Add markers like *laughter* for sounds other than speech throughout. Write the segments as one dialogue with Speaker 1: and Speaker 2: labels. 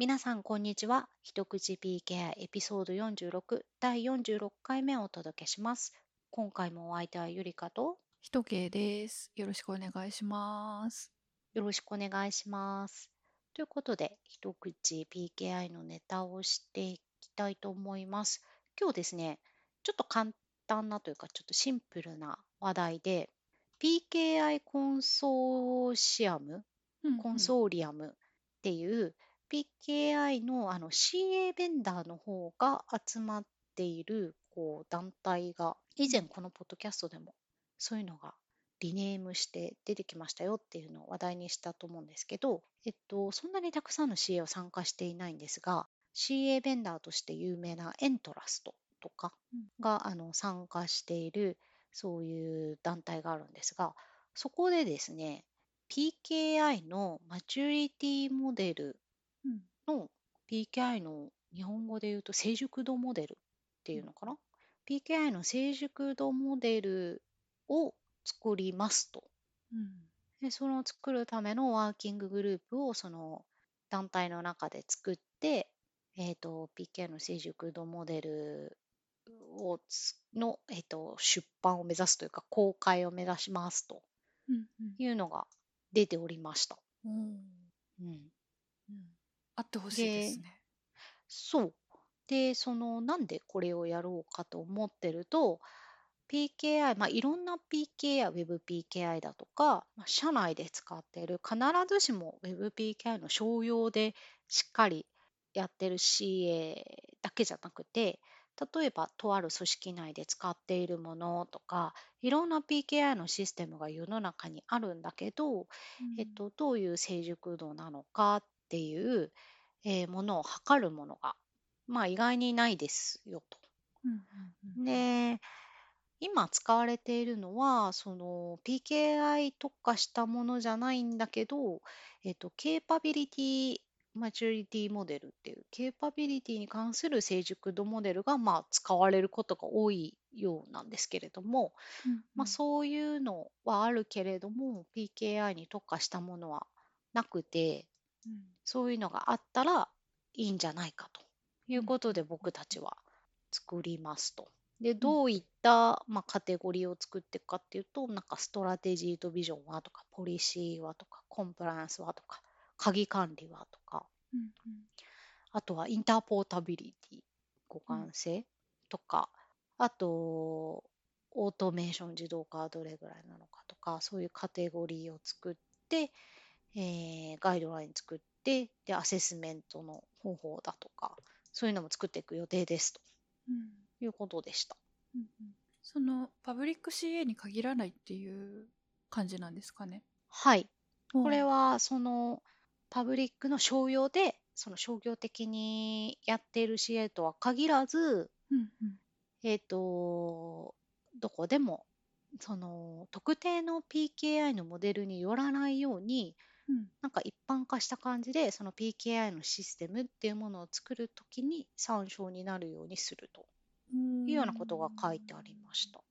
Speaker 1: 皆さん、こんにちは。一口 PKI エピソード46第46回目をお届けします。今回もお相手はゆりかと
Speaker 2: ひとけいです。よろしくお願いします。
Speaker 1: よろしくお願いします。ということで、一口 PKI のネタをしていきたいと思います。今日ですね、ちょっと簡単なというか、ちょっとシンプルな話題で、PKI コンソーシアム、コンソーリアムっていう、PKI のあの CA ベンダーの方が集まっているこう団体が、以前このポッドキャストでもそういうのがリネームして出てきましたよっていうのを話題にしたと思うんですけど、えっと、そんなにたくさんの CA は参加していないんですが、CA ベンダーとして有名なエントラストとかが、あの参加しているそういう団体があるんですが、そこでですね、PKI のマチュリティモデル
Speaker 2: うん
Speaker 1: の PKI の日本語で言うと成熟度モデルっていうのかな、PKI の成熟度モデルを作りますと。
Speaker 2: うん。
Speaker 1: でその作るためのワーキンググループをその団体の中で作って、えー、と PKI の成熟度モデルをつの、えー、と出版を目指すというか公開を目指しますというのが出ておりました。うん、
Speaker 2: うんあってほしいですね。
Speaker 1: そう。で、その、なんでこれをやろうかと思ってると、PKI、まあ、いろんな PKI、WebPKI だとか、まあ、社内で使っている、必ずしも WebPKI の商用でしっかりやってる CA だけじゃなくて、例えば、とある組織内で使っているものとか、いろんな PKI のシステムが世の中にあるんだけど、えっと、どういう成熟度なのかっていう、えーものを測るものが、まあ、意外にないですよと。
Speaker 2: うんうんうん
Speaker 1: で、今使われているのは、その PKI 特化したものじゃないんだけど、えっと、 Capability Maturity Model っていう、ケーパビリティに関する成熟度モデルが、まあ、使われることが多いようなんですけれども、
Speaker 2: うん
Speaker 1: まあ、そういうのはあるけれども、PKI に特化したものはなくて、
Speaker 2: うん。
Speaker 1: そういうのがあったらいいんじゃないかという
Speaker 2: うん
Speaker 1: ことで僕たちは作りますと。で、どういった、まあ、カテゴリーを作っていくかっていうと、なんかストラテジーとビジョンはとか、ポリシーはとか、コンプライアンスはとか、鍵管理はとか、
Speaker 2: うん。
Speaker 1: あとはインターポータビリティ、互換性とか、あと、オートメーション自動化はどれぐらいなのかとか、そういうカテゴリーを作って、えーガイドライン作って、で、アセスメントの方法だとか、そういうのも作っていく予定ですと
Speaker 2: うん
Speaker 1: いうことでした。
Speaker 2: うんうんそのパブリック CA に限らないっていう感じなんですかね？
Speaker 1: はい。
Speaker 2: こ
Speaker 1: これは、その、パブリックの商用で、その商業的にやっている CA とは限らず、
Speaker 2: うんうん
Speaker 1: えっ、と、どこでも、その、特定の PKI のモデルによらないように、
Speaker 2: うん。
Speaker 1: なんか一般化した感じで、その PKI のシステムっていうものを作るときに参照になるようにするというようなことが書いてありました。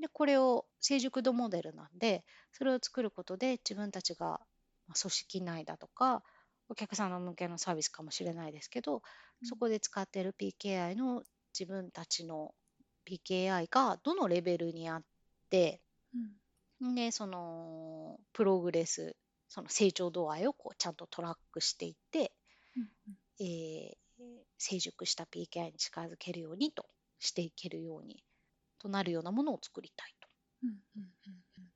Speaker 1: で、これを成熟度モデルなんで、それを作ることで自分たちがまあ組織内だとか、お客さんの向けのサービスかもしれないですけど、
Speaker 2: うん。
Speaker 1: そこで使っている PKI の自分たちの PKI がどのレベルにあって、
Speaker 2: うん
Speaker 1: で、そのプログレス、その成長度合いをこうちゃんとトラックしていって、
Speaker 2: うん
Speaker 1: えー成熟した PKI に近づけるようにとしていけるようにとなるようなものを作りたいと。
Speaker 2: うんうん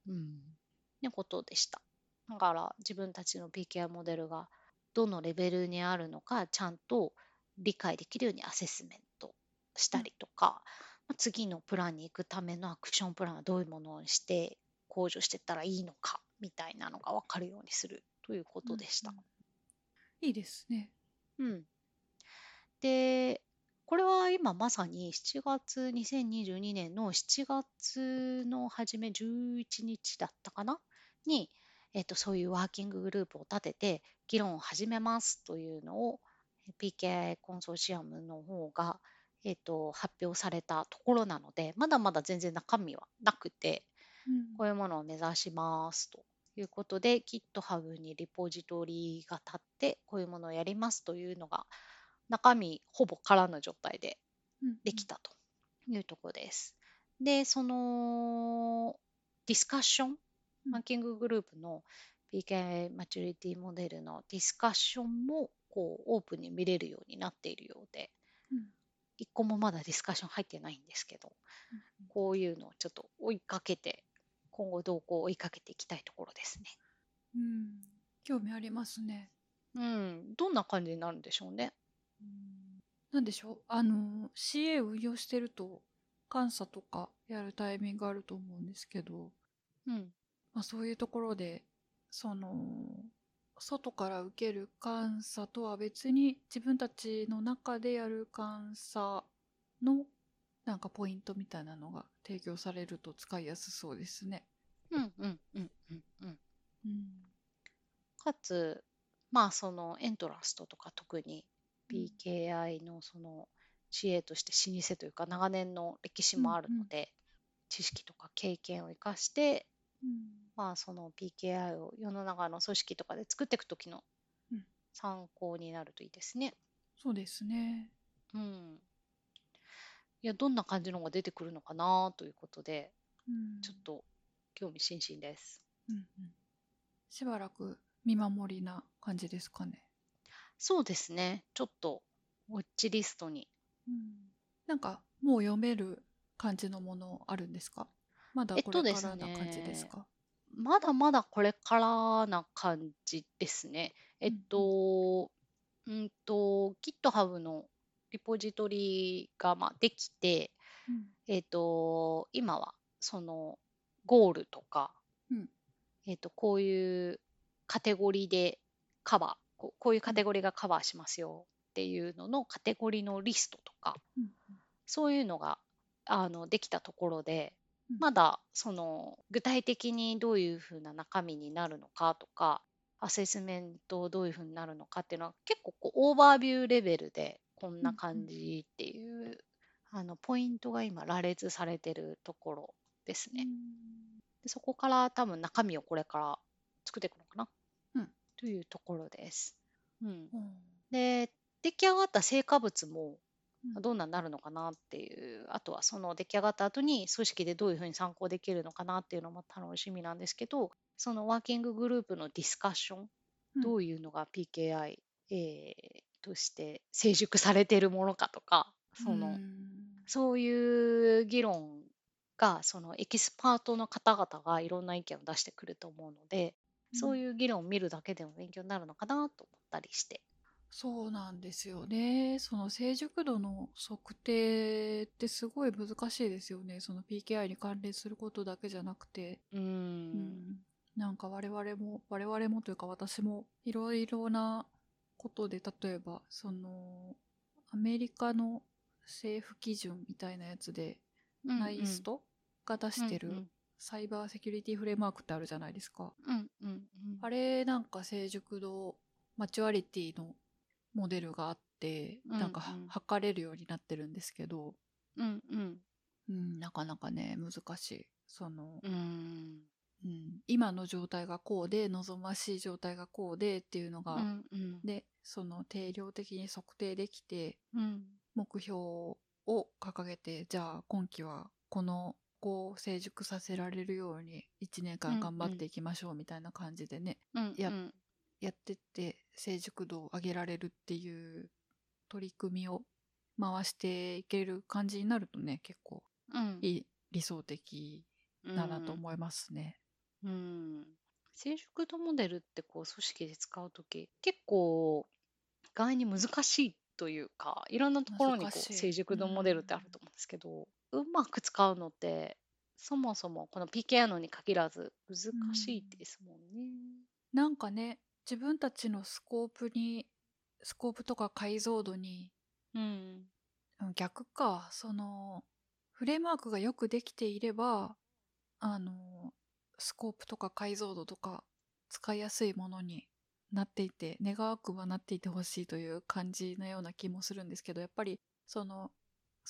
Speaker 2: うん
Speaker 1: うことでした。だから自分たちの PKI モデルがどのレベルにあるのかちゃんと理解できるようにアセスメントしたりとか、まあ次のプランに行くためのアクションプランはどういうものにして向上していったらいいのかみたいなのが分かるようにするということでした。
Speaker 2: いいですね。
Speaker 1: うん。で、これは今まさに7月、2022年の7月の初め11日だったかな？に、えっと、そういうワーキンググループを立てて議論を始めますというのを PKI コンソーシアムの方が、えっと、発表されたところなので、まだまだ全然中身はなくて、
Speaker 2: うん
Speaker 1: こういうものを目指しますということで GitHub にリポジトリが立ってこういうものをやりますというのが中身ほぼ空の状態で
Speaker 2: うん
Speaker 1: できたというところです。で、そのディスカッション、
Speaker 2: うん。
Speaker 1: ワーキンググループの PKI マチュリティモデルのディスカッションもこうオープンに見れるようになっているようで、
Speaker 2: うん。
Speaker 1: 一個もまだディスカッション入ってないんですけど、
Speaker 2: うん。
Speaker 1: こういうのをちょっと追いかけて、今後動向を追いかけていきたいところですね。
Speaker 2: うん興味ありますね。
Speaker 1: うん、どんな感じになるんでしょうね。
Speaker 2: なんでしょうあの CA 運用してると監査とかやるタイミングあると思うんですけど、
Speaker 1: うん、
Speaker 2: まあ、そういうところでその外から受ける監査とは別に自分たちの中でやる監査のなんかポイントみたいなのが提供されると使いやすそうですね。
Speaker 1: うん、うん、うん、うん、うん。
Speaker 2: うん
Speaker 1: かつ、まあそのエントラストとか特に PKI のその CA として老舗というか長年の歴史もあるので、知識とか経験を生かして、
Speaker 2: うん
Speaker 1: まあその PKI を世の中の組織とかで作っていく時の
Speaker 2: うん
Speaker 1: 参考になるといいですね。
Speaker 2: そうですね。
Speaker 1: うん。いや、どんな感じのが出てくるのかなということで、
Speaker 2: うん
Speaker 1: ちょっと興味津々です。
Speaker 2: うんうんしばらく見守りな感じですかね。
Speaker 1: そうですね。ちょっとウォッチリストに
Speaker 2: なんかもう読める感じのものあるんですか？まだ
Speaker 1: えっ
Speaker 2: ことれ
Speaker 1: です
Speaker 2: からな感じです
Speaker 1: ね
Speaker 2: か、
Speaker 1: まだまだこれからな感じですね。えっと、うんと、GitHub のリポジトリがまあできて、
Speaker 2: うん。
Speaker 1: えっと、今はそのゴールとか、
Speaker 2: うん。
Speaker 1: えっと、こういうカテゴリーでカバー、こうこういうカテゴリーがカバーしますよっていうののカテゴリーのリストとか、
Speaker 2: うん
Speaker 1: そういうのがあのできたところで、
Speaker 2: うん。
Speaker 1: まだその具体的にどういうふうな中身になるのかとかアセスメントどういうふうになるのかっていうのは結構こうオーバービューレベルでこんな感じっていう、あのポイントが今羅列されてるところですね。でそこから多分中身をこれから作っていくのかな、
Speaker 2: うん。
Speaker 1: というところです。うん、
Speaker 2: うん。
Speaker 1: で出来上がった成果物も
Speaker 2: うん。
Speaker 1: どんなになるのかなっていうあとはその出来上がった後に組織でどういうふうに参考できるのかなっていうのも楽しみなんですけどそのワーキンググループのディスカッション、
Speaker 2: うん。
Speaker 1: どういうのが PKI、えーとして成熟されているものかとかその、
Speaker 2: うん
Speaker 1: そういう議論がそのエキスパートの方々がいろんな意見を出してくると思うので、そういう議論を見るだけでも勉強になるのかなと思ったりして。
Speaker 2: そうなんですよね。その成熟度の測定ってすごい難しいですよね。その PKI に関連することだけじゃなくて。
Speaker 1: うーん
Speaker 2: うんなんか我々も、我々もというか私もいろいろなことで、例えば、その、アメリカの政府基準みたいなやつで、ナイストが出してる
Speaker 1: うん
Speaker 2: サイバーセキュリティフレームワークってあるじゃないですか。
Speaker 1: うんうんうん。
Speaker 2: あれなんか成熟度マチュアリティのモデルがあって、
Speaker 1: うん
Speaker 2: なんかは
Speaker 1: うん。
Speaker 2: 測れるようになってるんですけど、
Speaker 1: うんうん。
Speaker 2: うん、なかなかね難しい。その、
Speaker 1: うん
Speaker 2: うん、今の状態がこうで望ましい状態がこうでっていうのが、
Speaker 1: うんうん。
Speaker 2: でその定量的に測定できて
Speaker 1: うん。
Speaker 2: 目標を掲げてじゃあ今期はこのこう成熟させられるように1年間頑張っていきましょうみたいな感じでね、
Speaker 1: うん
Speaker 2: や
Speaker 1: うん。
Speaker 2: やってって成熟度を上げられるっていう取り組みを回していける感じになるとね結構
Speaker 1: うん。
Speaker 2: いい理想的だなと思いますね。
Speaker 1: うん。成熟度モデルってこう組織で使うとき結構意外に難しいというかいろんなところにこ
Speaker 2: う
Speaker 1: 成熟度モデルってあると思うんですけど、うまく使うのってそもそもこの PKI のに限らず難しいですもんね。
Speaker 2: なんかね自分たちのスコープにスコープとか解像度に
Speaker 1: うん。
Speaker 2: うん逆かそのフレームワークがよくできていればあのスコープとか解像度とか使いやすいものになっていて願わくばなっていてほしいという感じのような気もするんですけどやっぱりその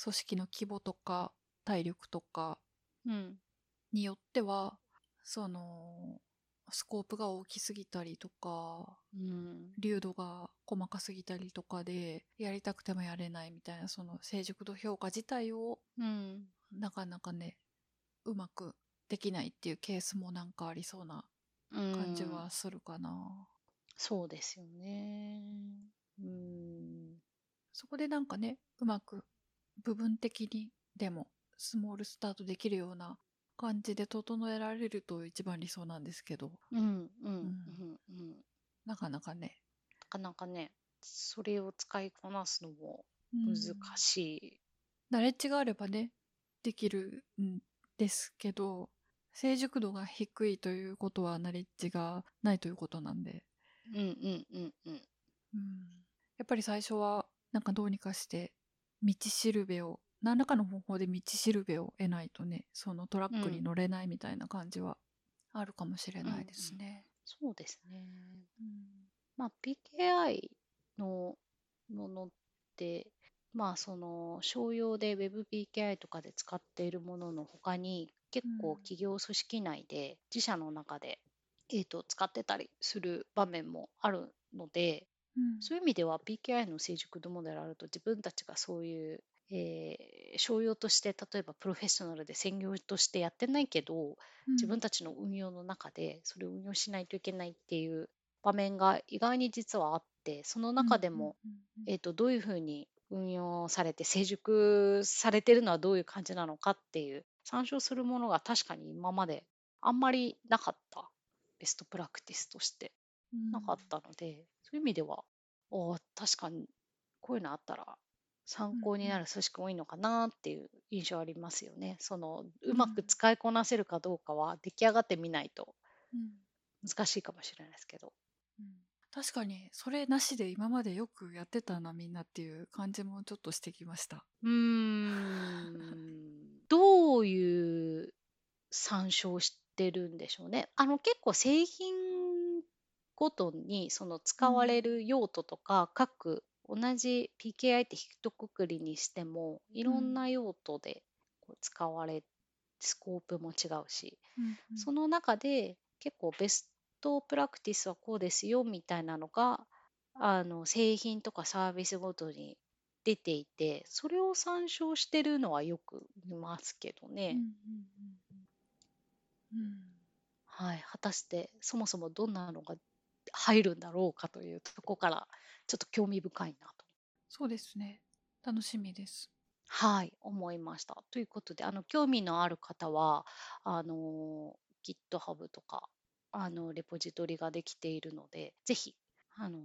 Speaker 2: 組織の規模とか体力とか
Speaker 1: うん
Speaker 2: によってはそのスコープが大きすぎたりとか、
Speaker 1: うん。
Speaker 2: 流度が細かすぎたりとかで、やりたくてもやれないみたいな、その成熟度評価自体を
Speaker 1: うん。
Speaker 2: なかなかね、うまくできないっていうケースもなんかありそうな
Speaker 1: うん
Speaker 2: 感じはするかな。
Speaker 1: そうですよね。うん。
Speaker 2: そこでなんかね、うまく部分的にでもスモールスタートできるような感じで整えられると一番理想なんですけど、
Speaker 1: うん。うん。うん。
Speaker 2: ん
Speaker 1: うん。
Speaker 2: なかなかね、
Speaker 1: なかなかね、それを使いこなすのも
Speaker 2: うん
Speaker 1: 難しい。
Speaker 2: ナレッジがあればね、できるんですけど、成熟度が低いということはナレッジがないということなんで、
Speaker 1: うん。うん。うん。うん。
Speaker 2: うん、やっぱり最初はなんかどうにかして道しるべを何らかの方法で道しるべを得ないとねそのトラックに乗れないみたいな感じはあるかもしれないですね。
Speaker 1: そうですね。
Speaker 2: うん
Speaker 1: まあ、PKI のものって、まあ、その商用で WebPKI とかで使っているものの他に結構
Speaker 2: うん。
Speaker 1: 企業組織内で自社の中で、えー、と使ってたりする場面もあるので
Speaker 2: うん。
Speaker 1: そういう意味では PKI の成熟度モデルあると自分たちがそういう、えー商用として例えばプロフェッショナルで専業としてやってないけど自分たちの運用の中でそれを運用しないといけないっていう場面が意外に実はあってその中でも、
Speaker 2: うんうん。
Speaker 1: えー、とどういうふうに運用されて成熟されてるのはどういう感じなのかっていう参照するものが確かに今まであんまりなかった。ベストプラクティスとして。
Speaker 2: うん。
Speaker 1: なかったので、そういう意味ではおー確かにこういうのあったら参考になる組織多いのかなっていう印象ありますよね。そのうまく使いこなせるかどうかは出来上がってみないと
Speaker 2: うん。
Speaker 1: 難しいかもしれないですけど。
Speaker 2: うん。確かにそれなしで今までよくやってたなみんなっていう感じもちょっとしてきました。
Speaker 1: うーんどういう参照してるんでしょうね。あの結構製品ごとにその使われる用途とか、各同じ PKI って一括りにしてもいろんな用途でこう使われスコープも違うし、
Speaker 2: うんうん
Speaker 1: その中で結構ベストプラクティスはこうですよみたいなのがあの製品とかサービスごとに出ていてそれを参照してるのはよく見ますけどね、
Speaker 2: うんうんうんうん
Speaker 1: はい、果たしてそもそもどんなのが入るんだろうかというとこからちょっと興味深いなと、
Speaker 2: そうですね。楽しみです。
Speaker 1: はい、思いました。ということであの興味のある方はあの GitHub とかあのレポジトリができているのでぜひあの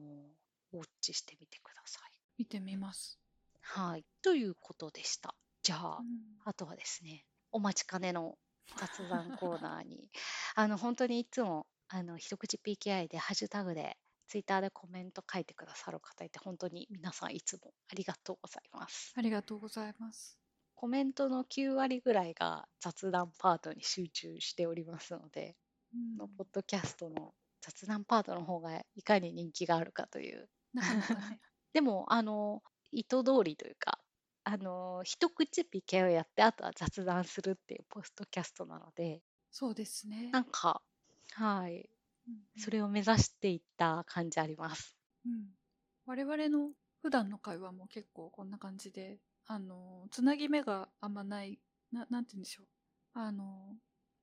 Speaker 1: ウォッチしてみてください。
Speaker 2: 見てみます。
Speaker 1: はい、ということでした。じゃあ、
Speaker 2: うん
Speaker 1: あとはですね、お待ちかねの雑談コーナーに、*laughs* あの本当にいつもあの一口 PKI でハッシュタグでツイッターでコメント書いてくださる方いて本当に皆さんいつもありがとうございます。
Speaker 2: ありがとうございます。
Speaker 1: コメントの9割ぐらいが雑談パートに集中しておりますので、
Speaker 2: うん
Speaker 1: このポッドキャストの雑談パートの方がいかに人気があるかという
Speaker 2: ね。*laughs*
Speaker 1: でもあの意図通りというかあの一口 PK をやってあとは雑談するっていうポストキャストなので
Speaker 2: そうですね。
Speaker 1: なんかはい
Speaker 2: うん
Speaker 1: それを目指していった感じあります。
Speaker 2: うん我々の普段の会話も結構こんな感じで、あの、つなぎ目があんまない、ななんて言うんでしょう。あの、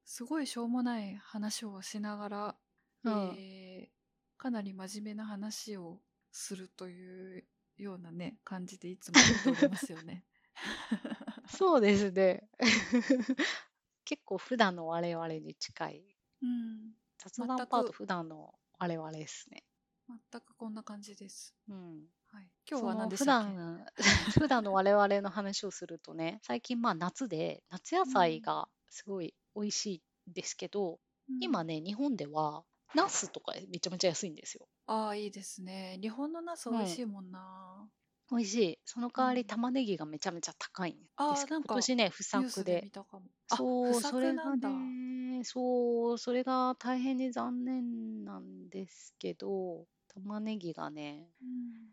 Speaker 2: すごいしょうもない話をしながら、
Speaker 1: うん
Speaker 2: えーかなり真面目な話をするというようなね、感じでいつもやっておりますよね。*laughs*
Speaker 1: そうですね。*laughs* 結構普段の我々に近い
Speaker 2: うん。
Speaker 1: 雑談パート普段の我々ですね。
Speaker 2: 全くこんな感じです。
Speaker 1: うん、
Speaker 2: はい。今日は何でしたっけ？
Speaker 1: 段 *laughs* 普段の我々の話をするとね最近まあ夏で夏野菜がすごい美味しいんですけど、
Speaker 2: うん
Speaker 1: 今ね日本ではナスとかめちゃめちゃ安いんですよ。
Speaker 2: ああ、いいですね。日本のナス美味しいもんな。
Speaker 1: 美味しい。その代わり
Speaker 2: うん
Speaker 1: 玉ねぎがめちゃめちゃ高いんですけど、
Speaker 2: あーなんか
Speaker 1: 今年ね不作で
Speaker 2: 見たかも。あ
Speaker 1: そう
Speaker 2: 不作
Speaker 1: それが
Speaker 2: なんだ。
Speaker 1: ねそうそれが大変に残念なんですけど玉ねぎがね
Speaker 2: うん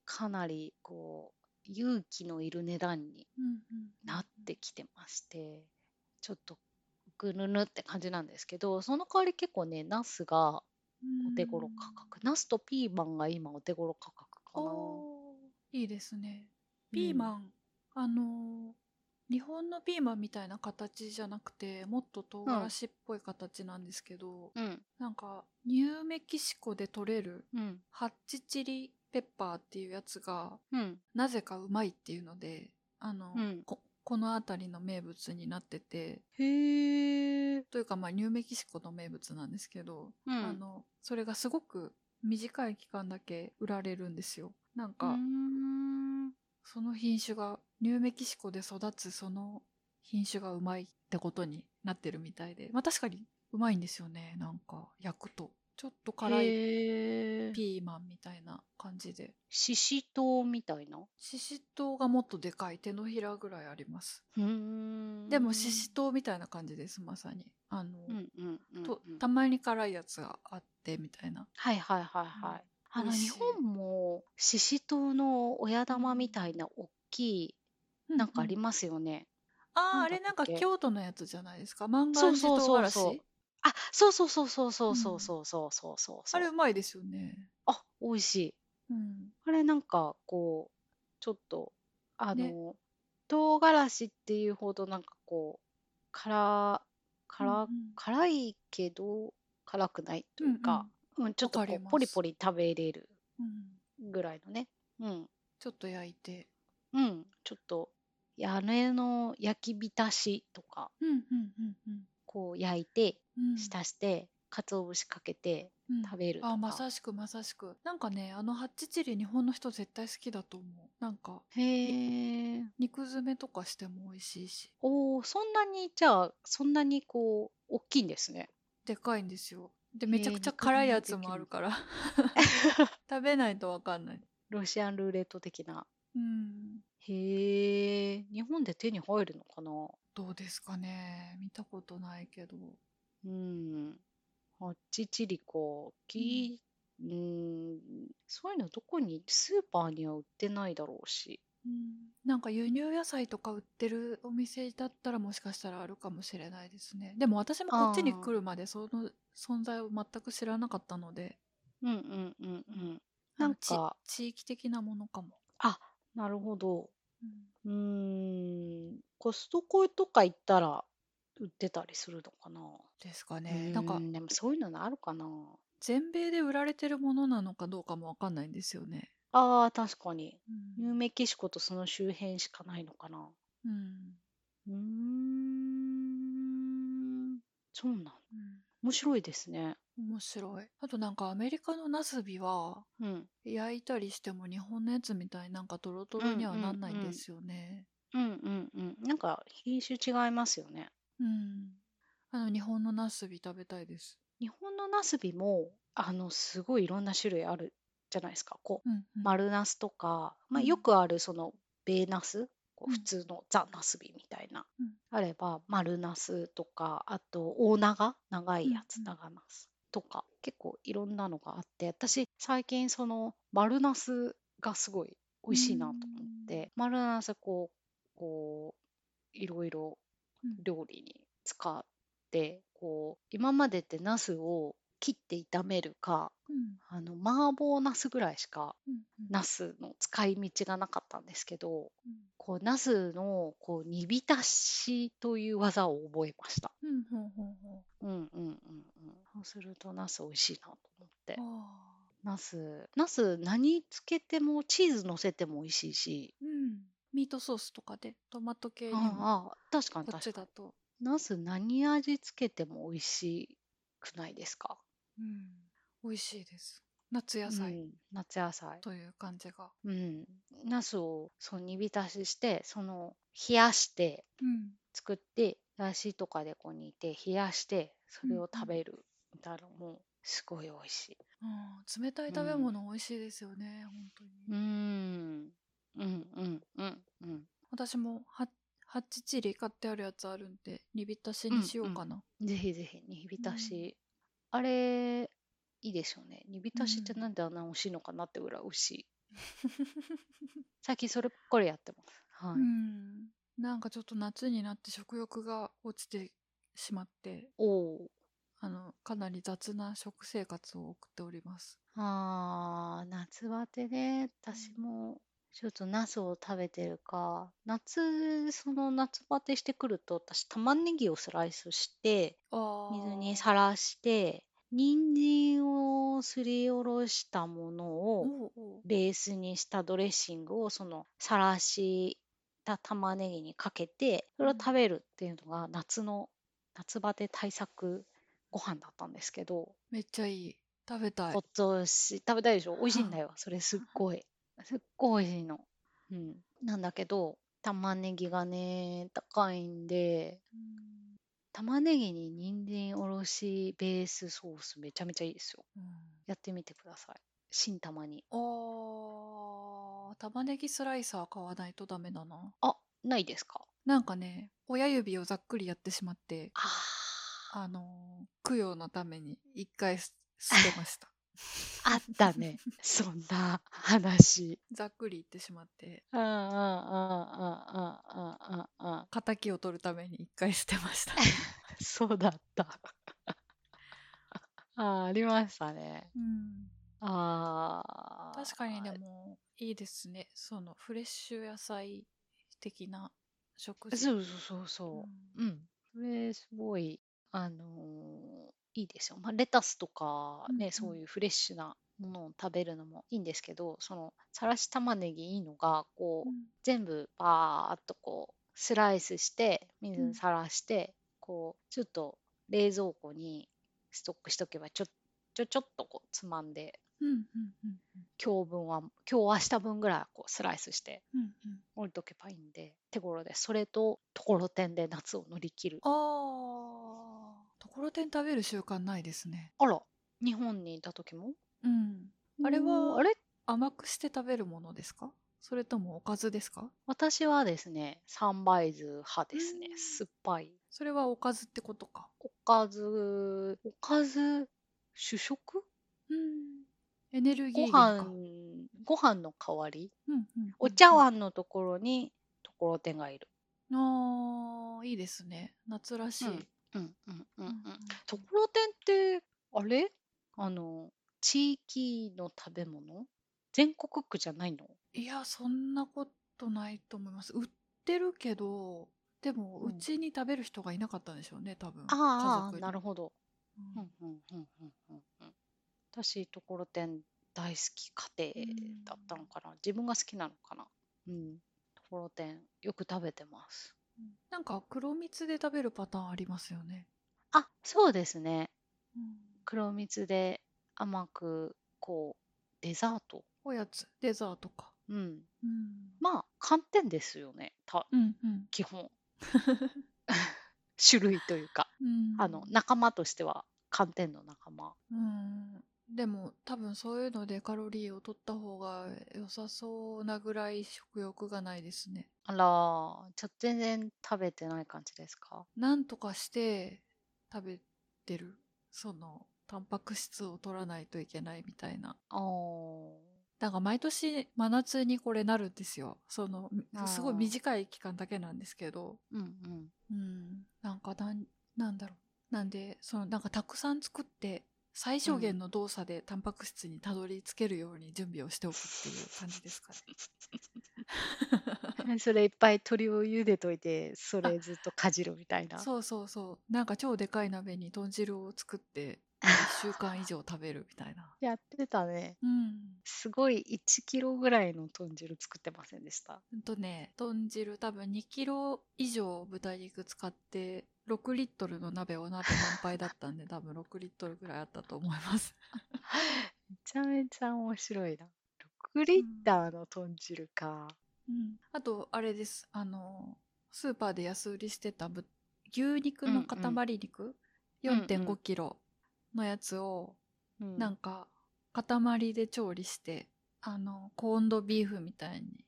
Speaker 1: かなりこう勇気のいる値段になってきてまして、ちょっとぐぬぬって感じなんですけどその代わり結構ねナスがお手頃価格。ナスとピーマンが今お手頃価格かな。
Speaker 2: いいですね。
Speaker 1: うん
Speaker 2: ピーマン、あのー日本のピーマンみたいな形じゃなくてもっと唐辛子っぽい形なんですけど、
Speaker 1: うん。
Speaker 2: なんかニューメキシコで取れる
Speaker 1: うん。
Speaker 2: ハッチチリペッパーっていうやつが
Speaker 1: うん。
Speaker 2: なぜかうまいっていうのであの、
Speaker 1: うん
Speaker 2: ここの辺りの名物になってて
Speaker 1: へえ。
Speaker 2: というかまあニューメキシコの名物なんですけど、
Speaker 1: うん。
Speaker 2: あのそれがすごく短い期間だけ売られるんですよなんか、
Speaker 1: ん。
Speaker 2: その品種がニューメキシコで育つその品種がうまいってことになってるみたいでまあ確かにうまいんですよねなんか焼くとちょっと辛い。ピーマンみたいな感じで
Speaker 1: ししとうみたいな？
Speaker 2: ししとうがもっとでかい手のひらぐらいあります。でもししとうみたいな感じですまさにあの、
Speaker 1: うんうんうん、
Speaker 2: と
Speaker 1: うん。
Speaker 2: たまに辛いやつがあってみたいな
Speaker 1: はいはいはいはい。あの
Speaker 2: 美味しい
Speaker 1: 日本もししとうの親玉みたいな大きいなんかあり
Speaker 2: ま
Speaker 1: ますよね。
Speaker 2: ああ
Speaker 1: なんだったっけ？
Speaker 2: あれなんか京都のやつじゃないですか万
Speaker 1: そう
Speaker 2: 願寺唐辛
Speaker 1: そうそうそう
Speaker 2: 子。
Speaker 1: あ、そうそうそうそうそうそうそうそうそうそうそう。
Speaker 2: あれう。まいですよね。
Speaker 1: あ、美味しい。
Speaker 2: うん。
Speaker 1: あれなんかこうちょっとあ
Speaker 2: ね。
Speaker 1: の、唐辛子っていうほどなんかこう辛辛、
Speaker 2: うんうん。
Speaker 1: 辛いけど辛くないというか、うんちょっとこうポリポリ食べれる
Speaker 2: うん。
Speaker 1: ぐらいのね。うん。
Speaker 2: ちょっと焼いて。
Speaker 1: うん。ちょっと屋根の焼き浸しとか。
Speaker 2: うんうんうんうん
Speaker 1: こう焼いて
Speaker 2: うん。
Speaker 1: 浸して鰹節かけて
Speaker 2: うん。
Speaker 1: 食べるとか。
Speaker 2: あまさしくまさしく。なんかねあのハッチチリ日本の人絶対好きだと思う。なんか
Speaker 1: へえ。
Speaker 2: 肉詰めとかしても美味しいし。
Speaker 1: おお、そんなにじゃあそんなにこう大きいんですね。
Speaker 2: でかいんですよ。でめちゃくちゃ辛いやつもあるから。*laughs* 食べないとわかんない。
Speaker 1: ロシアンルーレット的な。
Speaker 2: うん。
Speaker 1: へえ。日本で手に入るのかな？
Speaker 2: どうですかね。見たことないけど。
Speaker 1: うん。あっちチリコ、き、うん、そういうのどこに、スーパーには売ってないだろうし。
Speaker 2: うん。なんか輸入野菜とか売ってるお店だったらもしかしたらあるかもしれないですね。でも私もこっちに来るまでその存在を全く知らなかったので。
Speaker 1: うんうんうんうん。なんか、
Speaker 2: 地域的なものかも、
Speaker 1: あ、なるほど。
Speaker 2: うん
Speaker 1: うーん、コストコとか行ったら売ってたりするのかな。
Speaker 2: ですか
Speaker 1: う
Speaker 2: ねなんか
Speaker 1: でもそういうのあるかな。
Speaker 2: 全米で売られてるものなのかどうかもわかんないんですよね、
Speaker 1: ああ、確かに。
Speaker 2: うん
Speaker 1: ニューメキシコとその周辺しかないのかな。
Speaker 2: うん
Speaker 1: うーん、そうなん。
Speaker 2: うん
Speaker 1: 面白いですね。
Speaker 2: 面白い。あとなんかアメリカのナスビは
Speaker 1: うん。
Speaker 2: 焼いたりしても日本のやつみたいになんかトロトロにはなんないんですよね。
Speaker 1: うんうんうん。なんか品種違いますよね。
Speaker 2: うん。あの日本のナスビ食べたいです。
Speaker 1: 日本のナスビも、あの、すごいいろんな種類あるじゃないですか。こう、
Speaker 2: うんうん。
Speaker 1: 丸ナスとか、まあ、
Speaker 2: うん。
Speaker 1: よくあるそのベーナス、普通のザ・ナスビみたいな、
Speaker 2: うん。
Speaker 1: あれば丸ナスとかあと大長長いやつ、長ナスとか結構いろんなのがあって私最近その丸ナスがすごい美味しいなと思って、丸ナスこうこういろいろ
Speaker 2: うん。
Speaker 1: 料理に使ってこう今までってナスを切って炒めるか
Speaker 2: うん
Speaker 1: あの麻婆ナスぐらいしか
Speaker 2: うんうん
Speaker 1: ナスの使い道がなかったんですけど
Speaker 2: うん
Speaker 1: こうナスのこう煮浸しという技を覚えました。
Speaker 2: うんほう
Speaker 1: んうんうんうん。そうするとナス美味しいなと思って。
Speaker 2: あ
Speaker 1: ナス、ナス何つけてもチーズ乗せても美味しいし。
Speaker 2: ーうんミートソースとかでトマト系に
Speaker 1: あ
Speaker 2: も
Speaker 1: あ、確かに確かに。ナス何味つけても美味しくないですか？
Speaker 2: うん。美味しいです。夏野
Speaker 1: う
Speaker 2: 菜
Speaker 1: ん、夏野菜。
Speaker 2: という感じが。
Speaker 1: うん。ナスをそう煮浸しして、その冷やして
Speaker 2: うん。
Speaker 1: 作って、だしとかでこう煮て冷やして、それを
Speaker 2: うんうん。
Speaker 1: 食べるみたいなのもすごい美味しい。
Speaker 2: うん冷たい食べ物美味しいですよね本当に。
Speaker 1: うーん。うん。うん。うん。うん。
Speaker 2: 私もハハッチチリ買ってあるやつあるんで煮浸しにしようかな。
Speaker 1: ぜひぜひ煮浸し。あれ、いいですよね。煮浸しって
Speaker 2: うん
Speaker 1: なんであんな美味しいのかなってぐらい美味しい。*laughs* 最近そればっかりやってます。は
Speaker 2: う
Speaker 1: い。
Speaker 2: んなんかちょっと夏になって食欲が落ちてしまって
Speaker 1: おお。
Speaker 2: あの、かなり雑な食生活を送っております。
Speaker 1: あー、夏バテね。私も、ちょっとナスを食べてるか。夏、その夏バテしてくると、私、玉ねぎをスライスして、
Speaker 2: あ
Speaker 1: 水にさらして、人参をすりおろしたものを、ベースにしたドレッシングをそのさらした玉ねぎにかけてそれを食べるっていうのが夏の夏バテ対策ご飯だったんですけど
Speaker 2: めっちゃいい。食べたい
Speaker 1: 今。年食べたいでしょ？美味しいんだよそれすっごいすっごい美味しいの。うん。なんだけど玉ねぎがね高いんで
Speaker 2: うん。
Speaker 1: 玉ねぎに人参おろしベースソースめちゃめちゃいいですよ。
Speaker 2: うん。
Speaker 1: やってみてください。新玉に。
Speaker 2: あー。玉ねぎスライサー買わないとダメだな。
Speaker 1: あないですか？
Speaker 2: なんかね、親指をざっくりやってしまって、
Speaker 1: あ
Speaker 2: のー供養のために一回す捨てました。
Speaker 1: あったね。*laughs* そんな話。
Speaker 2: ざっくり言ってしまって、
Speaker 1: うんうんうんうんうんうんうんうん。
Speaker 2: 仇を取るために一回捨てました。*laughs*
Speaker 1: そうだった。*laughs* あーありましたね。
Speaker 2: うん
Speaker 1: ああ。
Speaker 2: 確かにでもいいですね。そのフレッシュ野菜的な食事。
Speaker 1: そうそうそうそうう。
Speaker 2: ん
Speaker 1: うん。それすごい、あのーいいですよ。まあ、レタスとかね、
Speaker 2: うんうん。
Speaker 1: そういうフレッシュなものを食べるのもいいんですけど、その、さらし玉ねぎいいのが、こう、
Speaker 2: うん。
Speaker 1: 全部バーっとこうスライスして水
Speaker 2: うん。
Speaker 1: にさらして、こうちょっと冷蔵庫にストックしとけばちょちょちょっとこうつまんで
Speaker 2: うんうんうん
Speaker 1: 今日分は今日明日分ぐらいはこうスライスして
Speaker 2: うんうん。うん
Speaker 1: 置いとけばいいんで手頃でそれとところてんで夏を乗り切る。
Speaker 2: ああ、ところてん食べる習慣ないですね。
Speaker 1: あら日本にいた時も？
Speaker 2: うん。あれは？
Speaker 1: あれ
Speaker 2: 甘くして食べるものですか？それともおかずですか？
Speaker 1: 私はですね三杯酢派ですね
Speaker 2: うん
Speaker 1: 酸っぱい
Speaker 2: それはおかずってことか。
Speaker 1: おかずおかず主食？
Speaker 2: うん。エネルギー
Speaker 1: ご
Speaker 2: 源か。
Speaker 1: 飯ご飯の代わり？
Speaker 2: うんうんうんうん
Speaker 1: お茶碗のところにところてんがいる。
Speaker 2: ああ、いいですね。夏らしい。
Speaker 1: うんうんうんうんう
Speaker 2: うん
Speaker 1: ん。ところてんってあれ？あの地域の食べ物？全国区じゃないの？
Speaker 2: いや、そんなことないと思います。売ってるけど、でも、
Speaker 1: う
Speaker 2: うんちに食べる人がいなかったんでしょうね、多分。
Speaker 1: あああ
Speaker 2: 族に
Speaker 1: なるほど。
Speaker 2: う
Speaker 1: うんんうんうんうんうんうん。私ところてん大好き家庭だったのかな。自分が好きなのかな。うん。ところてんよく食べてます。
Speaker 2: なんか黒蜜で食べるパターンありますよね。
Speaker 1: あそうですね。
Speaker 2: うん
Speaker 1: 黒蜜で甘くこうデザート
Speaker 2: おやつ、デザートか。
Speaker 1: うん
Speaker 2: うん。
Speaker 1: まあ寒天ですよねた
Speaker 2: うんうん。*laughs*
Speaker 1: 基本 *laughs* 種類というか
Speaker 2: うん
Speaker 1: あの仲間としては寒天の仲間
Speaker 2: うん。でも多分そういうのでカロリーを取った方が良さそうなぐらい食欲がないですね。
Speaker 1: あらーじゃあ全然食べてない感じですか？
Speaker 2: なんとかして食べてる。その、タンパク質を取らないといけないみたいな。
Speaker 1: あー
Speaker 2: なんか毎年真夏にこれなるんですよ。その、すごい短い期間だけなんですけど。
Speaker 1: うんうん
Speaker 2: うん。なんかなん、なんだろう。なんで、その、なんかたくさん作って、最小限の動作でタンパク質にたどり着けるように準備をしておくっていう感じですかね。
Speaker 1: それいっぱい鶏を茹でといてそれずっとかじるみたいな
Speaker 2: そうそうそう。なんか超でかい鍋に豚汁を作って、1週間以上食べるみたいな。
Speaker 1: やってたね
Speaker 2: うん。
Speaker 1: すごい1キロぐらいの豚汁作ってませんでした？
Speaker 2: ほんとね、豚汁多分2キロ以上豚肉使って、6リットルの鍋は鍋満杯だったんで、多分6リットルぐらいあったと思います。
Speaker 1: めちゃめちゃ面白いな6リッターの豚汁か、
Speaker 2: うん。あと、あれです。あの、スーパーで安売りしてたぶ牛肉の塊肉、
Speaker 1: うんうん
Speaker 2: 4.5キロのやつを、
Speaker 1: うん
Speaker 2: なんか、塊で調理して、あの、コーンドビーフみたいに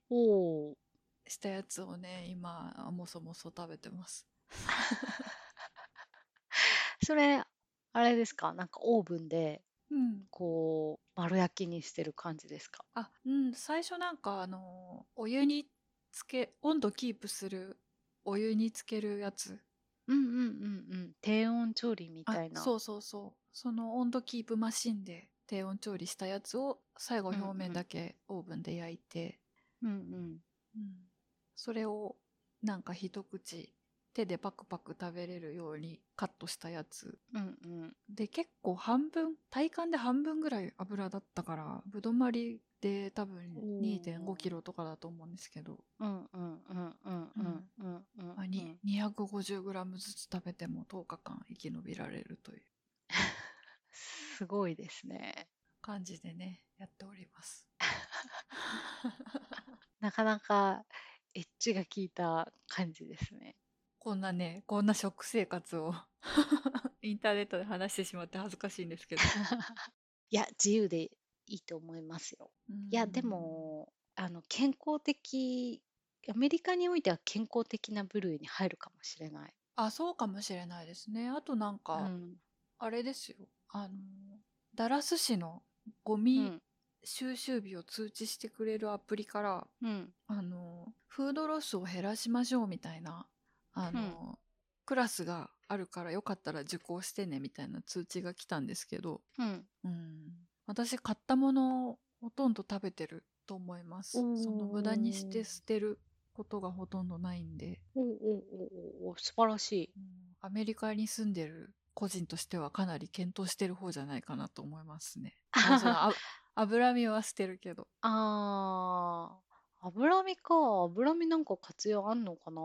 Speaker 2: したやつをね、今、もそもそ食べてます。*laughs*
Speaker 1: それあれですか？なんかオーブンで
Speaker 2: うん。
Speaker 1: こう丸焼きにしてる感じですか？
Speaker 2: あ、うん、最初なんかあの、お湯につけ、温度キープするお湯につけるやつ
Speaker 1: うんうんうんうん。低温調理み
Speaker 2: あ
Speaker 1: たいな。
Speaker 2: そうそうそうその温度キープマシンで低温調理したやつを最後表面だけオーブンで焼いて、
Speaker 1: うんうん。
Speaker 2: うん。それをなんか一口手でパクパク食べれるようにカットしたやつ。
Speaker 1: うんうん。
Speaker 2: で結構半分体感で半分ぐらい油だったからぶどまりで多分
Speaker 1: おー。
Speaker 2: 2 5キロとかだと思うんですけど、
Speaker 1: うんうんうんうんうんうんうん
Speaker 2: まあ、に 250g ずつ食べても10日間生き延びられるという
Speaker 1: すごいですね。
Speaker 2: 感じでねやっております。*laughs*
Speaker 1: なかなかエッジが効いた感じですね。
Speaker 2: こんなねこんな食生活を *laughs* インターネットで話してしまって恥ずかしいんですけど。*laughs*
Speaker 1: いや、自由でいいと思いますよ。いや、でも、あの、健康的、アメリカにおいては健康的な部類に入るかもしれない。
Speaker 2: あそうかもしれないですね。あとなん
Speaker 1: う
Speaker 2: か、
Speaker 1: ん。
Speaker 2: あれですよあのダラス市のゴ
Speaker 1: う
Speaker 2: ミ
Speaker 1: ん。
Speaker 2: 収集日を通知してくれるアプリから
Speaker 1: うん。
Speaker 2: あのフードロスを減らしましょうみたいなあの、クラスがあるからよかったら受講してねみたいな通知が来たんですけど、
Speaker 1: うん。
Speaker 2: うん、私買ったものをほとんど食べてると思いますその無駄にして捨てることがほとんどないんで、
Speaker 1: おおおおおお素晴らしい。
Speaker 2: うんアメリカに住んでる個人としてはかなり検討してる方じゃないかなと思いますね。*laughs* 脂身は捨てるけど
Speaker 1: あー、脂身か。脂身なんか活用あんのかな？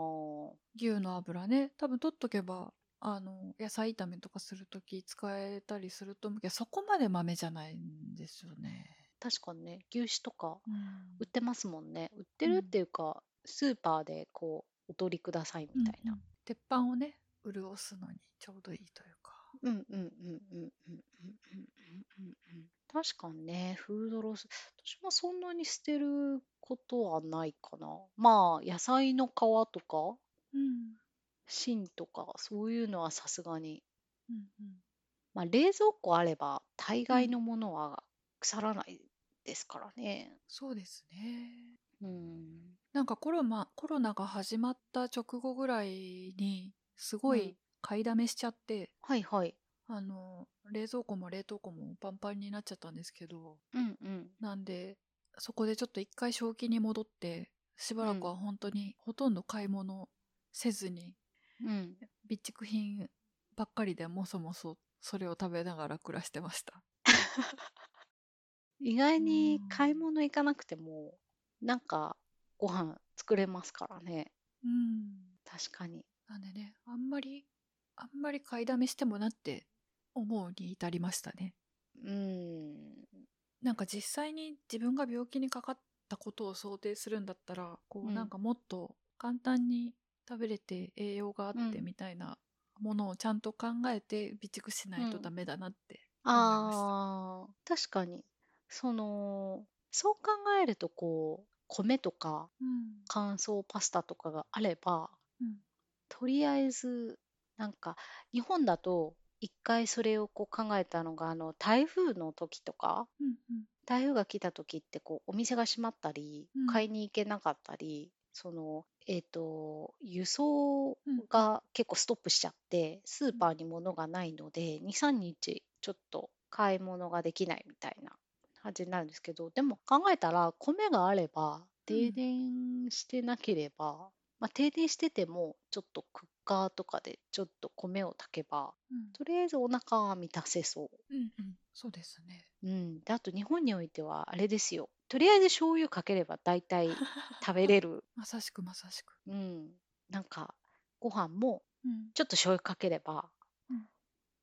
Speaker 2: 牛の油ね多分取っとけばあの野菜炒めとかするとき使えたりすると思うけどそこまで豆じゃないんですよね。
Speaker 1: 確かにね、牛脂とか
Speaker 2: うん
Speaker 1: 売ってますもんね。売ってるっていうか、スーパーでこう、お取りくださいみたいな。
Speaker 2: うんうん鉄板をね潤すのにちょうどいいというか。
Speaker 1: うんうんうんうんうんうんうんうんうん確かにね、フードロス、私もそんなに捨てることはないかな。まあ、野菜の皮とか、
Speaker 2: うん
Speaker 1: 芯とか、そういうのはさすがに。
Speaker 2: うんうん
Speaker 1: まあ、冷蔵庫あれば、大概のものは腐らないですからね。
Speaker 2: そうですね。
Speaker 1: うん。
Speaker 2: なんかコロナコロナが始まった直後ぐらいにすご
Speaker 1: うん
Speaker 2: い買いだめしちゃって、
Speaker 1: はいはい。
Speaker 2: あの冷蔵庫も冷凍庫もパンパンになっちゃったんですけど
Speaker 1: うんうん。
Speaker 2: なんでそこでちょっと一回正気に戻ってしばらくは本当にほとんど買い物せずに
Speaker 1: うん。
Speaker 2: 備蓄品ばっかりでもそもそそれを食べながら暮らしてました。*laughs*
Speaker 1: 意外に
Speaker 2: うん
Speaker 1: 買い物行かなくても、なんかご飯作れますからね。
Speaker 2: うん
Speaker 1: 確かに。
Speaker 2: なんでねあんまりあんまり買いだめしてもなって思うに至りましたね。
Speaker 1: うん。
Speaker 2: なんか実際に自分が病気にかかったことを想定するんだったらこ
Speaker 1: う
Speaker 2: うんなんかもっと簡単に食べれて栄養があって
Speaker 1: うん
Speaker 2: みたいなものをちゃんと考えて備蓄しないとダメだなって思いました。
Speaker 1: ああ、確かに。その、そう考えると、こう、米とか
Speaker 2: うん
Speaker 1: 乾燥パスタとかがあれば、
Speaker 2: うん
Speaker 1: とりあえず、なんか、日本だと、一回それをこう考えたのが、あの、台風の時とか、
Speaker 2: うんうん。
Speaker 1: 台風が来た時ってこうお店が閉まったり、
Speaker 2: うん。
Speaker 1: 買いに行けなかったりそのえっ、と輸送
Speaker 2: うん。
Speaker 1: が結構ストップしちゃってスーパーに物がないので23日ちょっと買い物ができないみたいな感じになるんですけどでも考えたら米があれば停電してなければ、まあ、停電しててもちょっとクッカーとかでちょっと米を炊けば
Speaker 2: うん。
Speaker 1: とりあえずお腹は満たせそう。
Speaker 2: うんうん。そうですね。
Speaker 1: うん、であと日本においてはあれですよ。とりあえず醤油かければ大体食べれる、*laughs*
Speaker 2: まさしくまさしく。
Speaker 1: うん、なんかご飯も
Speaker 2: うん。
Speaker 1: ちょっと醤油かければ
Speaker 2: うん。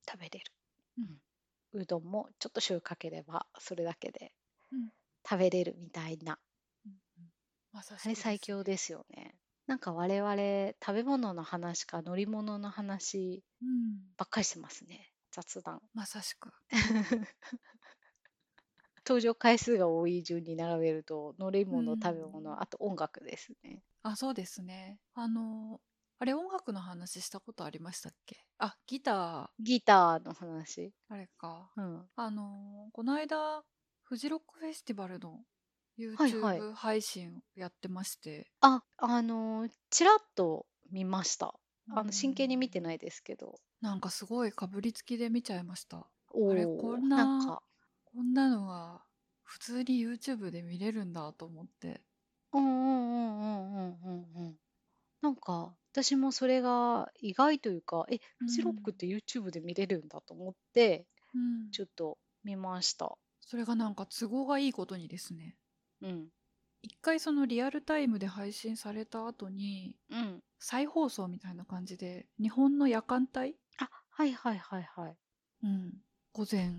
Speaker 1: 食べれる、
Speaker 2: うん。
Speaker 1: うどんもちょっと醤油かければそれだけで
Speaker 2: うん。
Speaker 1: 食べれるみたいな。
Speaker 2: うんうん。まさし
Speaker 1: あれ最強ですよねなんか我々食べ物の話か乗り物の話
Speaker 2: うん。
Speaker 1: ばっかりしてますね。雑談。
Speaker 2: まさしく。*laughs*
Speaker 1: 登場回数が多い順に並べると乗り物
Speaker 2: うん
Speaker 1: 食べ物あと音楽ですね。
Speaker 2: あそうですね。あのあれ音楽の話したことありましたっけ？あギター。
Speaker 1: ギターの話。
Speaker 2: あれか。
Speaker 1: うん。
Speaker 2: あのこの間フジロックフェスティバルの
Speaker 1: はいはい
Speaker 2: YouTube 配信やってまして、
Speaker 1: あ、あのーちらっと見ました。あの、真剣に見て
Speaker 2: い。
Speaker 1: ないですけど。
Speaker 2: なんかすごいかぶりつきで見ちゃいました。あれ、こんな、
Speaker 1: なんか、
Speaker 2: こんなのが普通に YouTube で見れるんだと思って。
Speaker 1: うんうんうんうんうんうんうん。なんか、私もそれが意外というか、え、
Speaker 2: う
Speaker 1: フジロックっ
Speaker 2: ん。
Speaker 1: て YouTube で見れるんだと思って、
Speaker 2: うん。
Speaker 1: ちょっと見ました。
Speaker 2: それがなんか都合がいいことにですね。
Speaker 1: うん。
Speaker 2: 一回そのリアルタイムで配信された後に、
Speaker 1: うん。
Speaker 2: 再放送みたいな感じで、日本の夜間帯？
Speaker 1: あ、はいはいはいはい。
Speaker 2: うん。午前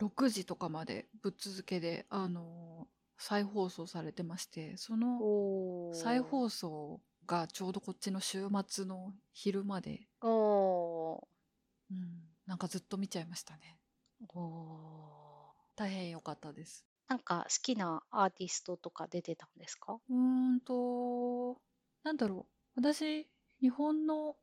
Speaker 2: 6時とかまでぶっ続けで、あのー再放送されてまして、その。再放送がちょうどこっちの週末の昼まで、
Speaker 1: おー。
Speaker 2: うん、なんかずっと見ちゃいましたね。
Speaker 1: おー。
Speaker 2: 大変良かったです。
Speaker 1: なんか好きなアーティストとか出てたんですか？
Speaker 2: うーんと、なんだろう。私、日本の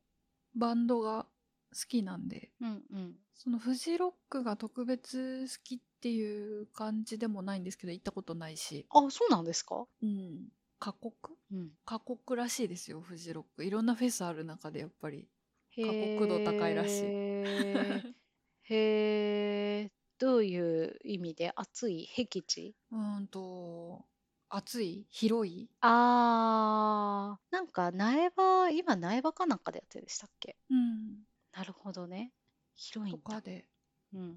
Speaker 2: バンドが好きなんで、
Speaker 1: うんうん。
Speaker 2: そのフジロックが特別好きっていう感じでもないんですけど、行ったことないし。
Speaker 1: あ、そうなんですか？
Speaker 2: うん。過酷？
Speaker 1: うん。
Speaker 2: 過酷らしいですよ、フジロック。いろんなフェスある中でやっぱり
Speaker 1: へ
Speaker 2: 過酷度高いらしい。
Speaker 1: ー。へー。*laughs* どういう意味で暑い僻地？
Speaker 2: うーんと、暑い？広い？
Speaker 1: あー、なんか苗場、今苗場かなんかでやってるでしたっけ？
Speaker 2: うん。
Speaker 1: なるほどね。広いんだ。
Speaker 2: とかで、
Speaker 1: うん
Speaker 2: うん。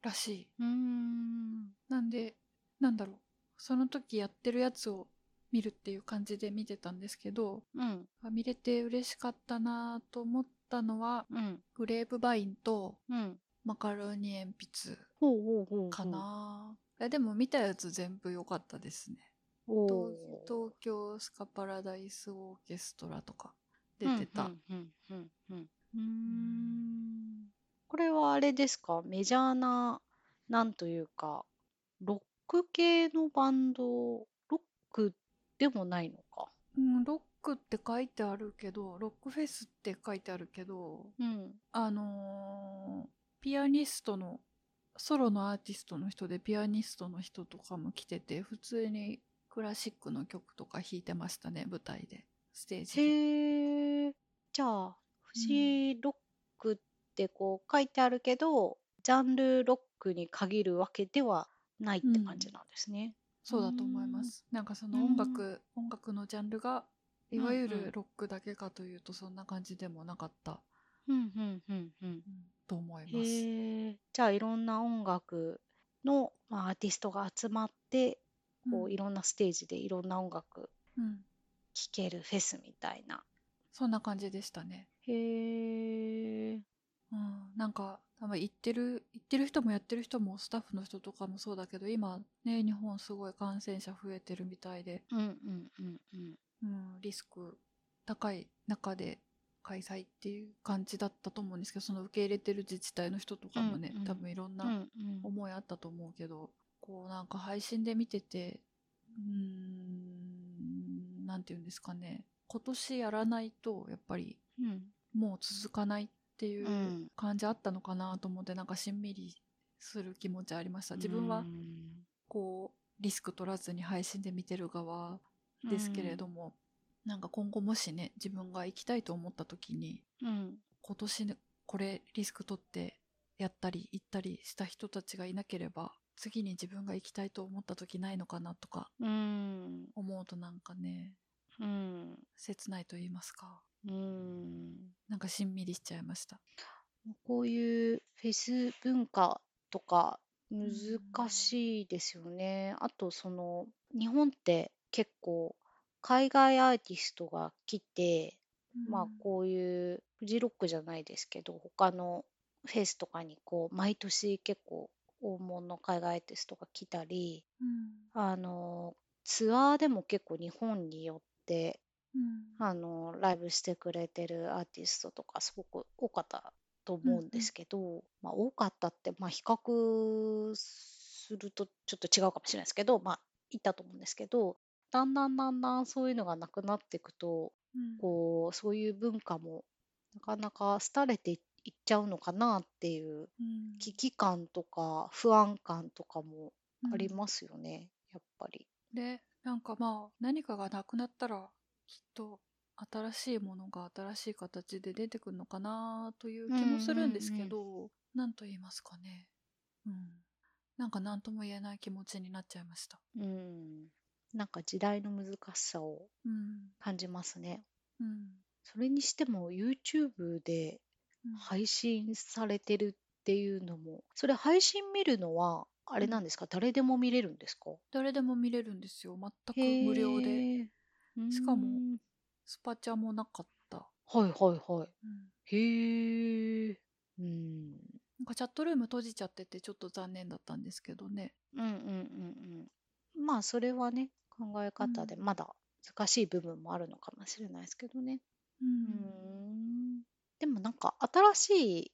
Speaker 2: らしい。
Speaker 1: うん。
Speaker 2: なんで、なんだろう。その時やってるやつを見るっていう感じで見てたんですけど、
Speaker 1: うん。
Speaker 2: あ見れて嬉しかったなと思ったのは、
Speaker 1: うん。
Speaker 2: グレープバインと
Speaker 1: うん。
Speaker 2: マカロニ鉛筆か。な。えでも見たやつ全部良かったですね。
Speaker 1: お
Speaker 2: 東京スカパラダイスオーケストラとか
Speaker 1: うん
Speaker 2: 出てた。
Speaker 1: これはあれですか？メジャーな、なんというか、ロック系のバンド、ロックでもないのか？
Speaker 2: うん、ロックって書いてあるけど、ロックフェスって書いてあるけど、
Speaker 1: うん。
Speaker 2: あのーピアニストの、ソロのアーティストの人でピアニストの人とかも来てて、普通にクラシックの曲とか弾いてましたね、舞台で、ステージで。
Speaker 1: へえ。じゃあ、フジロックってこう書いてあるけど、ジャンルロックに限るわけではないって感じなんですね。
Speaker 2: そうだと思います。なんかその音楽、音楽のジャンルが、いわゆ
Speaker 1: うんうん
Speaker 2: るロックだけかというとそんな感じでもなかった、
Speaker 1: うんうんうんうん。
Speaker 2: うんと思います。
Speaker 1: へえ。じゃあいろんな音楽の、まあ、アーティストが集まって、こ
Speaker 2: う
Speaker 1: うんいろんなステージでいろんな音楽
Speaker 2: うん、
Speaker 1: 聴けるフェスみたいな。
Speaker 2: そんな感じでしたね。
Speaker 1: へえ。
Speaker 2: うん、なんか多分行ってる行ってる人もやってる人もスタッフの人とかもそうだけど今ね日本すごい感染者増えてるみたいで、
Speaker 1: うんうんうんうん。
Speaker 2: うん、リスク高い中で開催っていう感じだったと思うんですけどその受け入れてる自治体の人とかもね、
Speaker 1: うんうん。
Speaker 2: 多分いろん
Speaker 1: うんう
Speaker 2: なん。思いあったと思うけど、こうなんか配信で見ててうーんなんて言うんですかね今年やらないとやっぱり
Speaker 1: うん。
Speaker 2: もう続かないっていう
Speaker 1: うん。
Speaker 2: 感じあったのかなと思ってなんかしんみりする気持ちありました。自分は
Speaker 1: うん。
Speaker 2: こうリスク取らずに配信で見てる側ですけれども、なんか今後もしね自分が行きたいと思った時に
Speaker 1: うん。
Speaker 2: 今年ねこれリスク取ってやったり行ったりした人たちがいなければ次に自分が行きたいと思った時ないのかなとか
Speaker 1: うん。
Speaker 2: 思うとなんかね
Speaker 1: うん。
Speaker 2: 切ないと言いますか
Speaker 1: うん。
Speaker 2: なんかしんみりしちゃいました
Speaker 1: こういうフェス文化とか難しいですよね。あとその日本って結構海外アーティストが来て、まあこういうフジロックじゃないですけど他のフェスとかにこう毎年結構大物の海外アーティストが来たり
Speaker 2: うん。
Speaker 1: あのツアーでも結構日本によって
Speaker 2: うん。
Speaker 1: あのライブしてくれてるアーティストとかすごく多かったと思うんですけど、まあ、多かったって、まあ、比較するとちょっと違うかもしれないですけど、まあ、いたと思うんですけどだんだんだんだんそういうのがなくなっていくと
Speaker 2: うん
Speaker 1: こうそういう文化もなかなか廃れていっちゃうのかなっていう
Speaker 2: うん
Speaker 1: 危機感とか不安感とかもあり
Speaker 2: うん
Speaker 1: ますよね、やっぱり。
Speaker 2: でなんかまあ何かがなくなったらきっと新しいものが新しい形で出てくるのかなという気もするんですけど、何と言いますかね。うん。なんか何とも言えない気持ちになっちゃいました。
Speaker 1: うん。なんか時代の難しさを
Speaker 2: うん。
Speaker 1: 感じますね。
Speaker 2: うん。
Speaker 1: それにしても YouTube で
Speaker 2: うん
Speaker 1: 配信されてるっていうのも、それ配信見るのは、あれなんですか、誰でも見れるんですか？
Speaker 2: 誰でも見れるんですよ。全く無料で。しかも
Speaker 1: うん
Speaker 2: スパチャもなかった。
Speaker 1: はいはいはい。
Speaker 2: うん。
Speaker 1: へえ。うん。
Speaker 2: なんかチャットルーム閉じちゃっててちょっと残念だったんですけどね。
Speaker 1: うんうんうんうん。まあそれはね、考え方でまだ難しい部分もあるのかもしれないですけどね。
Speaker 2: う
Speaker 1: ん。でもなんか新しい、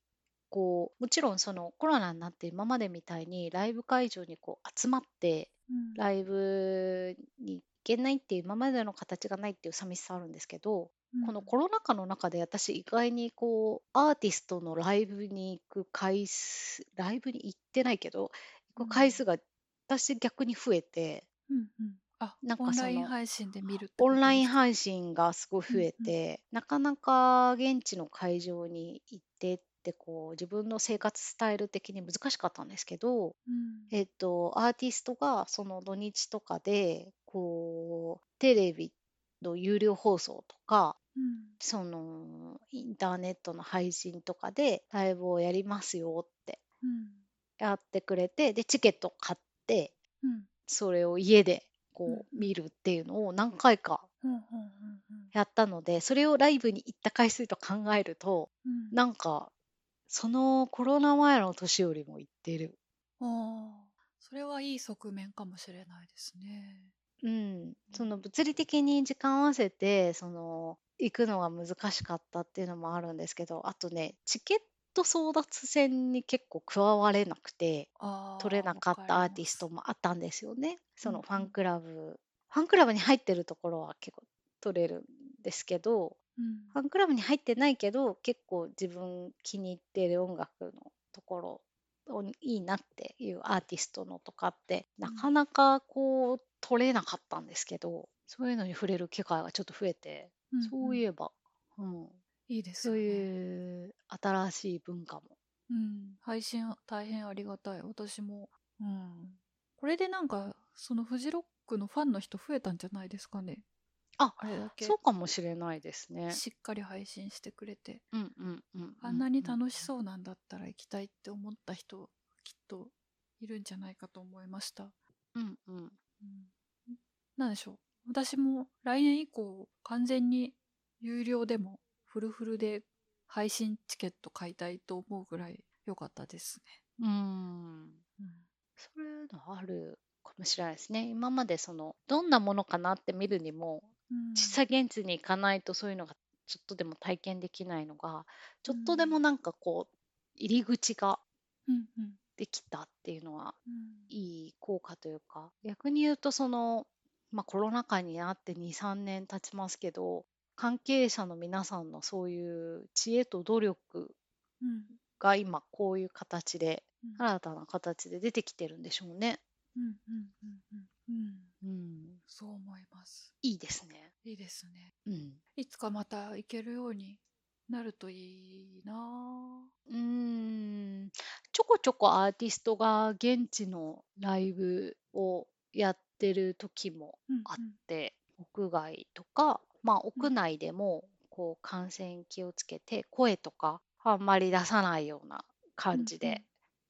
Speaker 1: こう、もちろんそのコロナになって今までみたいにライブ会場にこう集まって
Speaker 2: うん。
Speaker 1: ライブに行けないっていう今までの形がないっていう寂しさあるんですけど、このコロナ禍の中で私意外にこうアーティストのライブに行く回数ライブに行ってないけど行く回数が私逆に増えて
Speaker 2: うんうんあ
Speaker 1: なんか
Speaker 2: オンライン配信で見る
Speaker 1: オンライン配信がすごい増え
Speaker 2: うん
Speaker 1: てなかなか現地の会場に行ってってこう自分の生活スタイル的に難しかったんですけど、
Speaker 2: うん。
Speaker 1: えっと、アーティストがその土日とかでこうテレビの有料放送とか
Speaker 2: うん。
Speaker 1: そのインターネットの配信とかでライブをやりますよって
Speaker 2: うん。
Speaker 1: やってくれてでチケット買って
Speaker 2: うん。
Speaker 1: それを家でこ
Speaker 2: う
Speaker 1: 見るっていうのを何回かやったのでそれをライブに行った回数と考えるとなんかそのコロナ前の年よりも行ってる。
Speaker 2: ああそれはいい側面かもしれないですね。
Speaker 1: うん、その物理的に時間合わせてその行くのが難しかったっていうのもあるんですけどあとねチケット争奪戦に結構加われなくて取れなかったアーティストもあったんですよね。その
Speaker 2: うん。
Speaker 1: ファンクラブ、ファンクラブに入ってるところは結構取れるんですけど
Speaker 2: ります
Speaker 1: ファンクラブに入ってないけど結構自分気に入ってる音楽のところをいいなっていうアーティストのとかってなかなかこう取れなかったんですけどそういうのに触れる機会がちょっと増えて、
Speaker 2: うん。
Speaker 1: そういえば、うん、
Speaker 2: いいです
Speaker 1: そう
Speaker 2: よね。
Speaker 1: いう新しい文化も。
Speaker 2: うん、配信大変ありがたい。私も。うん。これでなんか、そのフジロックのファンの人増えたんじゃないですかね。
Speaker 1: あ
Speaker 2: あれだけ
Speaker 1: そうかもしれないですね。
Speaker 2: しっかり配信してくれて。
Speaker 1: うんうんうんうん
Speaker 2: あんなに楽し
Speaker 1: う
Speaker 2: そうなんだったら行きたいって思った人、きっといるんじゃないかと思いました。
Speaker 1: んうんうん
Speaker 2: うん、なんでしょう。私も来年以降、完全に有料でもフルフルで配信チケット買いたいと思うぐらい良かったですね。
Speaker 1: うん。
Speaker 2: うん
Speaker 1: そういうのあるかもしれないですね。今までそのどんなものかなって見るにも
Speaker 2: うん。
Speaker 1: 実際現地に行かないとそういうのがちょっとでも体験できないのがちょっとでもなんかこう入り口が
Speaker 2: うんうん。
Speaker 1: できたっていうのは
Speaker 2: うん。
Speaker 1: いい効果というか。逆に言うとその、まあ、コロナ禍になって23年経ちますけど関係者の皆さんのそういう知恵と努力
Speaker 2: うん
Speaker 1: が今こういう形で
Speaker 2: うん
Speaker 1: 新たな形で出てきてるんでしょうね。
Speaker 2: うんうんうんうんうん
Speaker 1: うん、
Speaker 2: そう思います。
Speaker 1: いいですね。
Speaker 2: いいですね。
Speaker 1: うん、
Speaker 2: いつかまた行けるようになるといいなぁ
Speaker 1: うーんちょこちょこアーティストが現地のライブをやってる時も
Speaker 2: うん
Speaker 1: あって、屋外とか、まあ、屋内でもこう感染気をつけて声とかあんまり出さないような感じで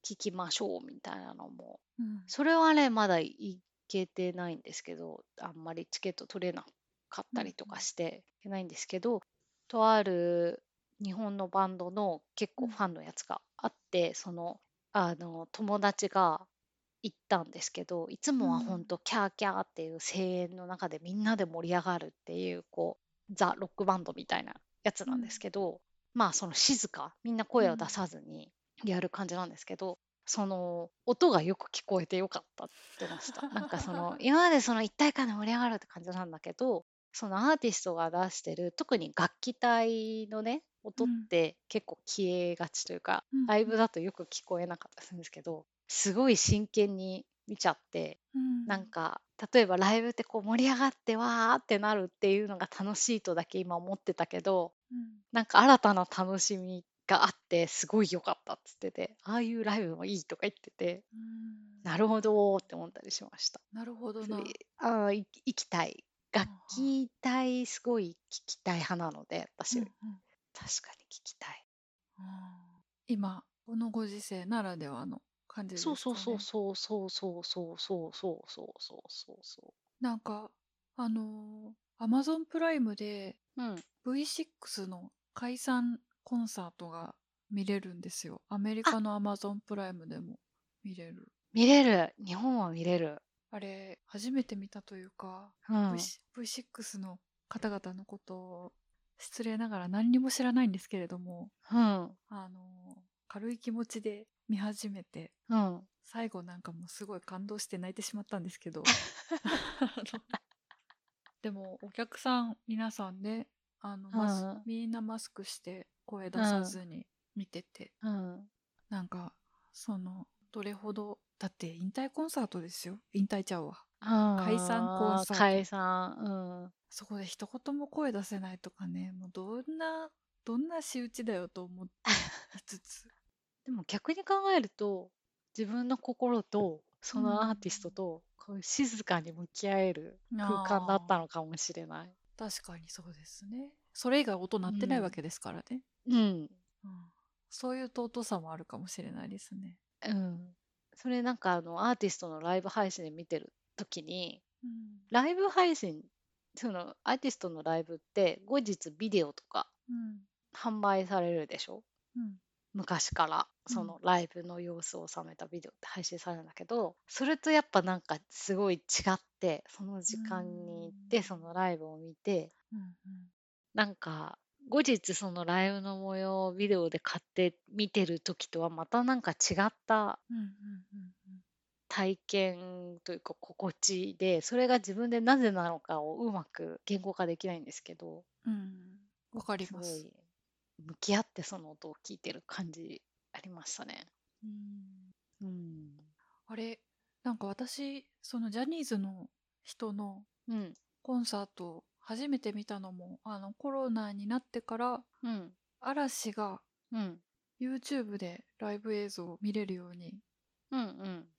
Speaker 1: 聞きましょうみたいなのも。
Speaker 2: うん。
Speaker 1: それはねまだいけてないんですけどあんまりチケット取れなかったりとかしていけないんですけど、とある日本のバンドの結構ファンのやつがあって、そのあの友達が行ったんですけどいつもは
Speaker 2: うん。
Speaker 1: 本当キャーキャーっていう声援の中でみんなで盛り上がるっていうこうザ・ロックバンドみたいなやつなんですけど、まあその静かみんな声を出さずにやる感じなんですけど、その音がよく聞こえてよかったって言ってました。*laughs* なんかその今までその一体感で盛り上がるって感じなんだけどそのアーティストが出してる特に楽器隊のね音って結構消えがちというか、
Speaker 2: うん。
Speaker 1: ライブだとよく聞こえなかったりするんですけどすごい真剣に見ちゃって、
Speaker 2: うん。
Speaker 1: なんか例えばライブってこう盛り上がってわーってなるっていうのが楽しいとだけ今思ってたけど
Speaker 2: うん。
Speaker 1: なんか新たな楽しみがあってすごい良かったっつっててああいうライブもいいとか言ってて
Speaker 2: うん。
Speaker 1: なるほどーって思ったりしました。
Speaker 2: なるほどな。
Speaker 1: あ行きたい。楽器体すごい聞きたい派なので私、
Speaker 2: うんうん。
Speaker 1: 確かに聞きたい。
Speaker 2: うん。今このご時世ならではの感じですかね
Speaker 1: そうそうそうそうそうそうそうそうそうそうそうそ
Speaker 2: なんかあのアマゾンプライムで
Speaker 1: う。うん。
Speaker 2: V6 の解散コンサートが見れるんですよアメリカのアマゾンプライムでも見れる
Speaker 1: 見れる。日本は見れる。
Speaker 2: あれ初めて見たというか、
Speaker 1: うん。
Speaker 2: V- V6 の方々のことを失礼ながら何にも知らないんですけれども
Speaker 1: うん。
Speaker 2: あの軽い気持ちで見始めて
Speaker 1: うん。
Speaker 2: 最後なんかもうすごい感動して泣いてしまったんですけど。*laughs* でもお客さん皆さんねあの、
Speaker 1: うん。
Speaker 2: みんなマスクして声出さずに見てて、
Speaker 1: うん。
Speaker 2: なんかそのどれほどだって引退コンサートですよ。引退ちゃうわ。
Speaker 1: 解
Speaker 2: 散コンサート。
Speaker 1: 解散。
Speaker 2: そこで一言も声出せないとかねもうどんなどんな仕打ちだよと思っていつつ *laughs*
Speaker 1: でも逆に考えると、自分の心とそのアーティストとこう静かに向き合える空間だったのかもしれない。
Speaker 2: 確かにそうですね。それ以外音鳴ってないわけですからね、
Speaker 1: うん。
Speaker 2: うん。そういう尊さもあるかもしれないですね。
Speaker 1: うん。それなんかあのアーティストのライブ配信で見てる時に、
Speaker 2: うん。
Speaker 1: ライブ配信、そのアーティストのライブって後日ビデオとか
Speaker 2: うん。
Speaker 1: 販売されるでしょ？
Speaker 2: うん
Speaker 1: 昔から
Speaker 2: うん。
Speaker 1: そのライブの様子を収めたビデオって配信されるんだけど、それとやっぱなんかすごい違ってその時間に行って
Speaker 2: うん
Speaker 1: そのライブを見て
Speaker 2: うん
Speaker 1: なんか後日そのライブの模様をビデオで買って見てる時とはまたなんか違った
Speaker 2: うんうん
Speaker 1: 体験というか心地でそれが自分でなぜなのかをうまく言語化できないんですけど
Speaker 2: うん。うんわかります。
Speaker 1: い向き合ってその音を聞いてる感じありましたね。
Speaker 2: うん
Speaker 1: うん。
Speaker 2: あれなんか私そのジャニーズの人の
Speaker 1: うん。
Speaker 2: コンサート初めて見たのもあのコロナになってから
Speaker 1: うん。
Speaker 2: 嵐が
Speaker 1: うん。
Speaker 2: YouTube でライブ映像を見れるように。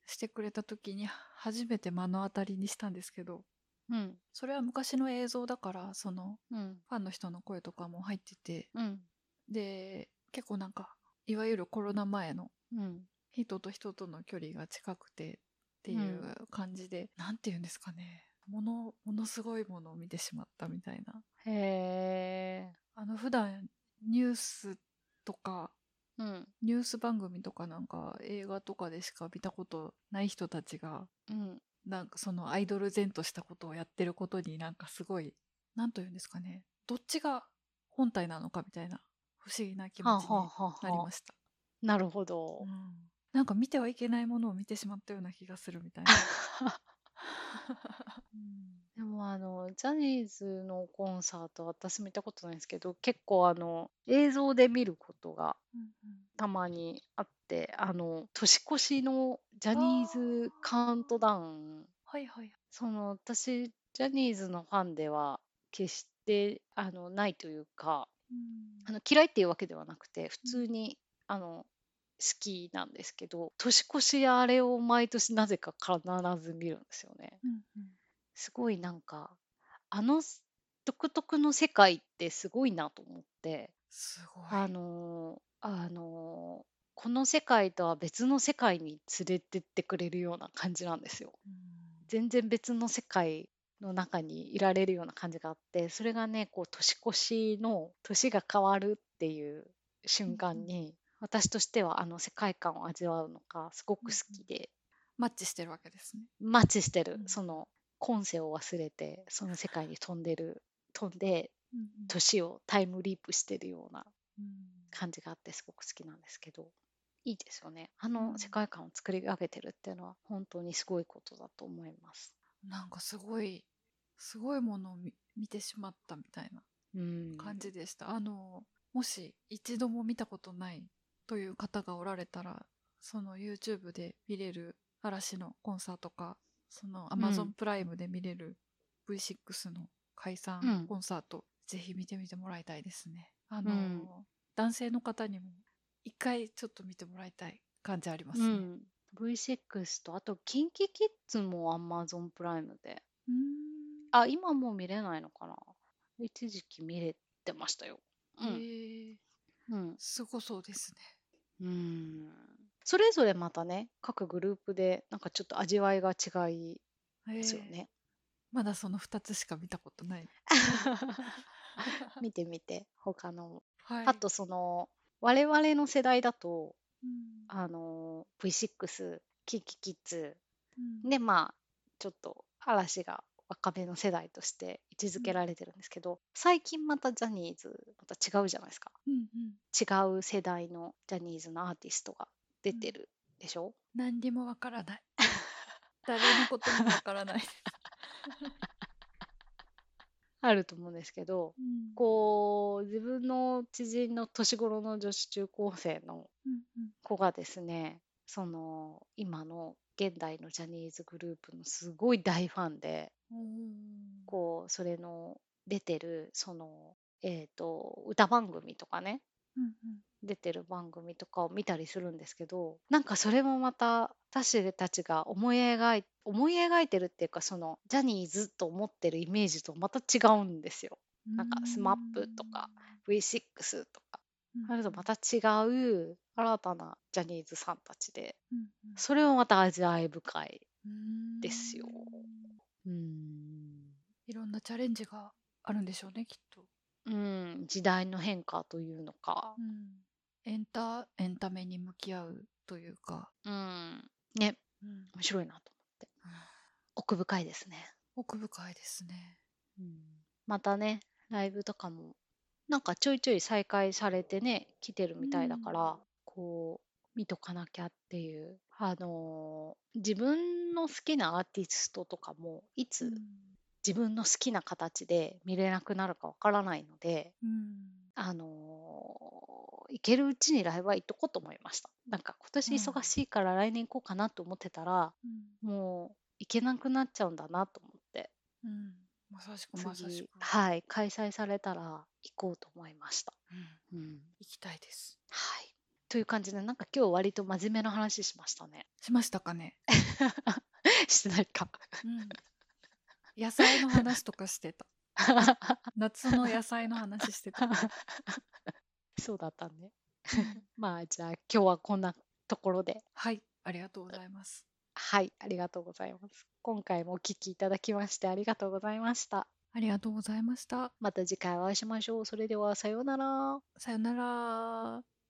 Speaker 2: してくれた時に初めて目の当たりにしたんですけど
Speaker 1: うん。
Speaker 2: それは昔の映像だからその
Speaker 1: うん。
Speaker 2: ファンの人の声とかも入ってて
Speaker 1: うん。
Speaker 2: で結構なんかいわゆるコロナ前の
Speaker 1: うん。
Speaker 2: 人と人との距離が近くてっていう感じで、なんて言うんですかねものものすごいものを見てしまったみたいな
Speaker 1: へえ。
Speaker 2: あの普段ニュースとか
Speaker 1: うん。
Speaker 2: ニュース番組とかなんか映画とかでしか見たことない人たちが
Speaker 1: うん。
Speaker 2: なんかそのアイドル前としたことをやってることになんかすごい何と言うんですかねどっちが本体なのかみたいな不思議な気持ちに
Speaker 1: はあはあはあ
Speaker 2: なりました、
Speaker 1: なるほど。
Speaker 2: う。ん。なんか見てはいけないものを見てしまったような気がするみたいな、う *laughs* ん
Speaker 1: でもあのジャニーズのコンサート私見たことないんですけど結構あの映像で見ることが
Speaker 2: うん
Speaker 1: たまにあってあの年越しのジャニーズカウントダウン。
Speaker 2: はいはい。
Speaker 1: その私ジャニーズのファンでは決してあのないというか
Speaker 2: うん
Speaker 1: あの嫌いっていうわけではなくて普通に、あの好きなんですけど年越しあれを毎年なぜか必ず見るんですよね。
Speaker 2: うんうん
Speaker 1: すごいなんかあの独特の世界ってすごいなと思って
Speaker 2: すごい
Speaker 1: あのーあのーこの世界とは別の世界に連れてってくれるような感じなんですよ。
Speaker 2: うん
Speaker 1: 全然別の世界の中にいられるような感じがあってそれがねこう年越しの年が変わるっていう瞬間に、私としてはあの世界観を味わうのがすごく好きで、
Speaker 2: マッチしてるわけですね。
Speaker 1: マッチしてる、
Speaker 2: うん。
Speaker 1: その今世を忘れてその世界に飛んでる飛んで年をタイムリープしてるような
Speaker 2: うん。
Speaker 1: 感じがあってすごく好きなんですけど。いいですよね。あ
Speaker 2: うん。
Speaker 1: の世界観を作り上げてるっていうのは本当にすごいことだと思います。
Speaker 2: なんかすごいすごいものを見見てしまったみたいな
Speaker 1: うん、
Speaker 2: 感じでした、あのもし一度も見たことないという方がおられたらその YouTube で見れる嵐のコンサートか、その
Speaker 1: うん
Speaker 2: Amazon プライムで見れる V6 の解
Speaker 1: う
Speaker 2: 散
Speaker 1: ん
Speaker 2: コンサート、ぜひ見てみてもらいたいですね。あの、
Speaker 1: うん
Speaker 2: 男性の方にも一回ちょっと見てもらいたい感じありますね。
Speaker 1: うん。V6 と、あと、キンキキッズも Amazon プライムで。
Speaker 2: うーん
Speaker 1: あ、今もう見れないのかな一時期見れてましたよ。う
Speaker 2: へ
Speaker 1: ん。
Speaker 2: ー
Speaker 1: うん。
Speaker 2: すごそうですね。
Speaker 1: うん。それぞれまたね、各グループで、なんかちょっと味わいが違いですよね。
Speaker 2: まだその2つしか見たことない。*laughs*
Speaker 1: 見てみて、他のも。
Speaker 2: はい。
Speaker 1: あと、その、我々の世代だと、
Speaker 2: うん、
Speaker 1: あの、V6、キンキキッズ、
Speaker 2: うん
Speaker 1: で、まあ、ちょっと嵐が若めの世代として位置づけられてるんですけど、最近またジャニーズ、また違うじゃないですか。
Speaker 2: うんうん、
Speaker 1: 違う世代のジャニーズのアーティストが出てるでしょ、
Speaker 2: 何にもわからない。*laughs* 誰のこともわからない。*laughs*
Speaker 1: あると思うんですけど、
Speaker 2: うん
Speaker 1: こう、自分の知人の年頃の女子中高生の子がですね、その、今の現代のジャニーズグループのすごい大ファンで、
Speaker 2: おー
Speaker 1: こう、それの出てる、その、えっと、歌番組とかね、
Speaker 2: うんうん。
Speaker 1: 出てる番組とかを見たりするんですけどなんかそれもまた私たちが思い描い思い描いてるっていうかそのジャニーズと思ってるイメージとまた違うんですよ。なんか SMAP とか V6 とか
Speaker 2: うん。
Speaker 1: あれとまた違う新たなジャニーズさんたちで
Speaker 2: うんうん。
Speaker 1: それもまた味わい深い。
Speaker 2: うん
Speaker 1: ですよ。うん。
Speaker 2: いろんなチャレンジがあるんでしょうねきっと、
Speaker 1: うん。時代の変化というのか。
Speaker 2: うん、エンタエンタメに向き合うというか、
Speaker 1: うん。ね。
Speaker 2: うん。
Speaker 1: 面白いなと思って。奥深いですね。
Speaker 2: 奥深いですね。
Speaker 1: うん。またね、ライブとかも、なんかちょいちょい再開されてね、来てるみたいだから、こう、見とかなきゃっていう。あのー自分の好きなアーティストとかも、いつ
Speaker 2: うん
Speaker 1: 自分の好きな形で見れなくなるかわからないので、
Speaker 2: うん
Speaker 1: あのー行けるうちにライブは行っとこうと思いました。なんか今年忙しいから来年行こうかなと思ってたら、
Speaker 2: うん
Speaker 1: もう行けなくなっちゃうんだなと思って。
Speaker 2: うんまさしくまさし
Speaker 1: 次
Speaker 2: く、
Speaker 1: はい、開催されたら行こうと思いました。
Speaker 2: うん
Speaker 1: うん、
Speaker 2: 行きたいです
Speaker 1: はい。という感じで、なんか今日割と真面目な話しましたね。
Speaker 2: しましたかね、*laughs*
Speaker 1: してないか。
Speaker 2: うん、野菜の話とかしてた *laughs* 夏の野菜の話してた、
Speaker 1: そうだったね。*laughs* まあ、じゃあ今日はこんなところで。
Speaker 2: はいありがとうございます
Speaker 1: はい、ありがとうございます。今回もお聞きいただきましてありがとうございました。
Speaker 2: ありがとうございました
Speaker 1: また次回お会いしましょう。それではさようなら。
Speaker 2: さよなら